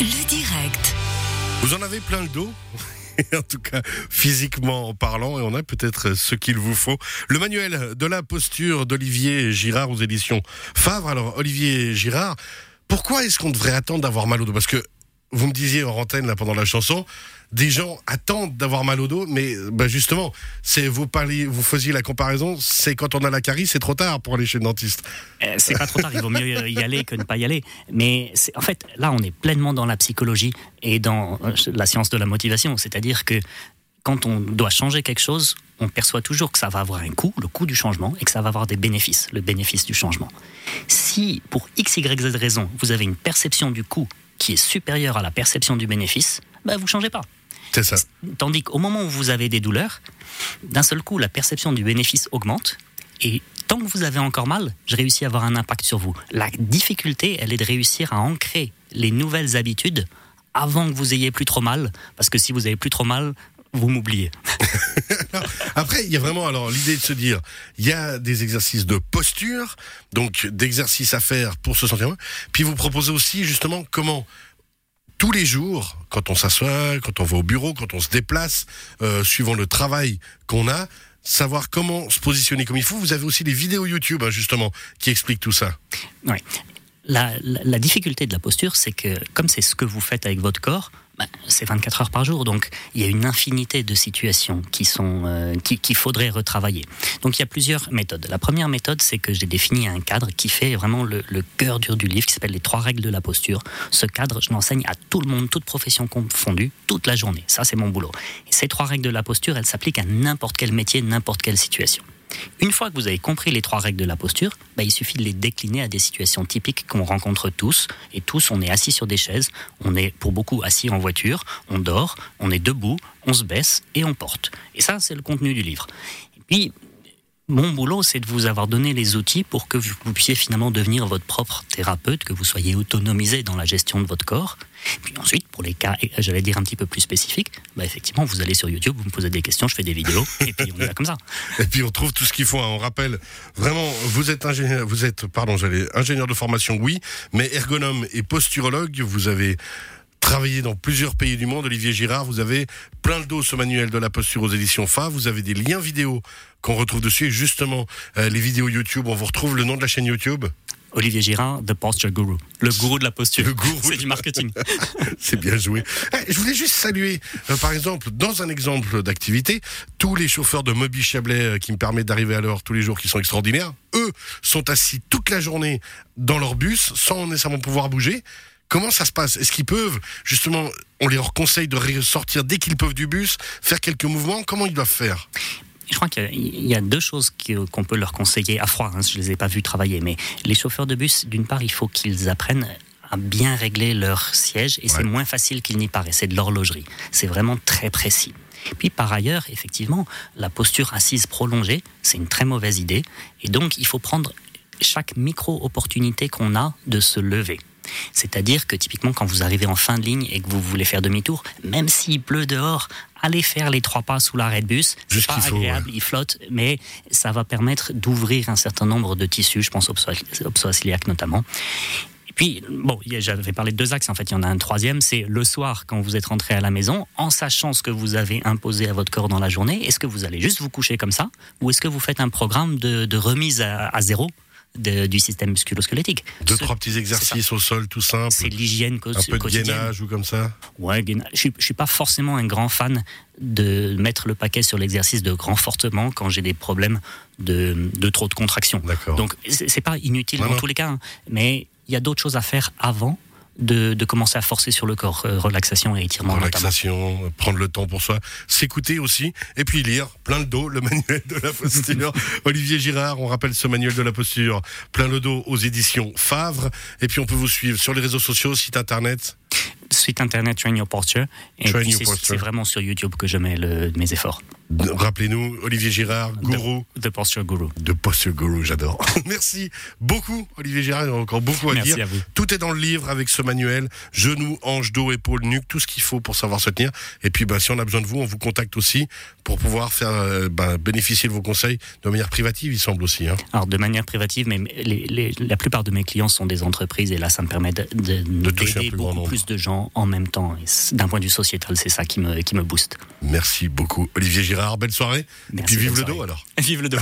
Le direct. Vous en avez plein le dos en tout cas physiquement parlant, et on a peut-être ce qu'il vous faut. Le manuel de la posture d'Olivier Girard aux éditions Favre. Alors, Olivier Girard, pourquoi est-ce qu'on devrait attendre d'avoir mal au dos? Parce que vous me disiez en antenne là, pendant la chanson, des gens attendent d'avoir mal au dos, mais bah, justement, c'est vous faisiez la comparaison, c'est quand on a la carie, c'est trop tard pour aller chez le dentiste. Euh, c'est pas trop tard, il vaut mieux y aller que ne pas y aller. Mais en fait, là, on est pleinement dans la psychologie et dans euh, la science de la motivation, c'est-à-dire que quand on doit changer quelque chose, on perçoit toujours que ça va avoir un coût, le coût du changement, et que ça va avoir des bénéfices, le bénéfice du changement. Si, pour x, y, z raison, vous avez une perception du coût qui est supérieure à la perception du bénéfice, ben, vous ne changez pas. C'est ça. Tandis qu'au moment où vous avez des douleurs, d'un seul coup, la perception du bénéfice augmente, et tant que vous avez encore mal, je réussis à avoir un impact sur vous. La difficulté, elle est de réussir à ancrer les nouvelles habitudes avant que vous ayez plus trop mal, parce que si vous avez plus trop mal, vous m'oubliez. Après, il y a vraiment alors l'idée de se dire, il y a des exercices de posture, donc d'exercices à faire pour se sentir mieux. Puis vous proposez aussi justement comment tous les jours, quand on s'assoit, quand on va au bureau, quand on se déplace, euh, suivant le travail qu'on a, savoir comment se positionner comme il faut. Vous avez aussi des vidéos YouTube, hein, justement, qui expliquent tout ça. Oui. La, la difficulté de la posture, c'est que comme c'est ce que vous faites avec votre corps, bah, c'est 24 heures par jour, donc il y a une infinité de situations qui sont euh, qu'il faudrait retravailler. Donc il y a plusieurs méthodes. La première méthode, c'est que j'ai défini un cadre qui fait vraiment le, cœur dur du livre, qui s'appelle les trois règles de la posture. Ce cadre, je l'enseigne à tout le monde, toute profession confondue, toute la journée. Ça, c'est mon boulot. Ces trois règles de la posture, elles s'appliquent à n'importe quel métier, n'importe quelle situation. Une fois que vous avez compris les trois règles de la posture, bah, il suffit de les décliner à des situations typiques qu'on rencontre tous. Et tous, on est assis sur des chaises, on est pour beaucoup assis en voiture, on dort, on est debout, on se baisse et on porte. Et ça, c'est le contenu du livre. Puis, mon boulot, c'est de vous avoir donné les outils pour que vous puissiez finalement devenir votre propre thérapeute, que vous soyez autonomisé dans la gestion de votre corps. Puis ensuite, pour les cas, j'allais dire un petit peu plus spécifiques, bah effectivement, vous allez sur YouTube, vous me posez des questions, je fais des vidéos, et puis on est là comme ça. Et puis on trouve tout ce qu'il faut. Hein. On rappelle, vraiment, vous êtes ingénieur, vous êtes, pardon, j'allais ingénieur de formation, oui, mais ergonome et posturologue, vous avez travaillé dans plusieurs pays du monde, Olivier Girard, vous avez plein le dos ce manuel de la posture aux éditions FA, vous avez des liens vidéo qu'on retrouve dessus, et justement, euh, les vidéos YouTube, on vous retrouve le nom de la chaîne YouTube Olivier Girard, The Posture Guru. Le gourou de la posture. Le gourou. C'est du marketing. C'est bien joué. Eh, je voulais juste saluer, euh, par exemple, dans un exemple d'activité, tous les chauffeurs de Moby Chablais euh, qui me permettent d'arriver à l'heure tous les jours, qui sont extraordinaires. Eux sont assis toute la journée dans leur bus, sans nécessairement pouvoir bouger. Comment ça se passe? Est-ce qu'ils peuvent, justement, on leur conseille de sortir dès qu'ils peuvent du bus, faire quelques mouvements? Comment ils doivent faire? Je crois qu'il y a deux choses qu'on peut leur conseiller à froid. Hein, je ne les ai pas vus travailler, mais les chauffeurs de bus, d'une part, il faut qu'ils apprennent à bien régler leur siège et c'est moins facile qu'il n'y paraît. C'est de l'horlogerie. C'est vraiment très précis. Puis par ailleurs, effectivement, la posture assise prolongée, c'est une très mauvaise idée. Et donc, il faut prendre chaque micro-opportunité qu'on a de se lever. C'est-à-dire que typiquement quand vous arrivez en fin de ligne et que vous voulez faire demi-tour, même s'il pleut dehors, allez faire les trois pas sous l'arrêt de bus. C'est pas agréable, il flotte, mais ça va permettre d'ouvrir un certain nombre de tissus, je pense au psoas iliaque notamment. Et puis, bon, j'avais parlé de deux axes, en fait, il y en a un troisième, c'est le soir, quand vous êtes rentré à la maison, en sachant ce que vous avez imposé à votre corps dans la journée, est-ce que vous allez juste vous coucher comme ça, ou est-ce que vous faites un programme de, remise à zéro du système musculo-squelettique. Deux, trois petits exercices au sol tout simple. C'est l'hygiène quotidienne. Un peu de gainage ou comme ça Ouais, je ne suis pas forcément un grand fan de mettre le paquet sur l'exercice de grand fortement quand j'ai des problèmes de, de trop de contraction. Donc, c'est pas inutile dans tous les cas, hein. mais il y a d'autres choses à faire avant de, commencer à forcer sur le corps. Euh, relaxation et étirement. Relaxation, prendre le temps pour soi, s'écouter aussi, et puis lire plein le dos, le manuel de la posture. Olivier Girard, on rappelle ce manuel de la posture, plein le dos aux éditions Favre. Et puis on peut vous suivre sur les réseaux sociaux, site internet. Site internet Train Your Posture. Et puis c'est vraiment sur YouTube que je mets mes efforts. Rappelez-nous, Olivier Girard, gourou. De, Posture Guru. De Posture Guru, j'adore. Merci beaucoup, Olivier Girard. Il y a encore beaucoup à Merci dire. À vous. Tout est dans le livre avec ce manuel. Genoux, hanches, dos, épaules, nuque, tout ce qu'il faut pour savoir se tenir. Et puis, bah, si on a besoin de vous, on vous contacte aussi pour pouvoir faire euh, bah, bénéficier de vos conseils de manière privative, il semble aussi. Hein. Alors, de manière privative, mais les, les, la plupart de mes clients sont des entreprises et là, ça me permet de, de, De toucher un plus grand nombre. plus de gens en même temps. D'un point de vue sociétal, c'est ça qui me, qui me booste. Merci beaucoup, Olivier Girard. Belle soirée. Et puis vive le dos alors. Vive le dos.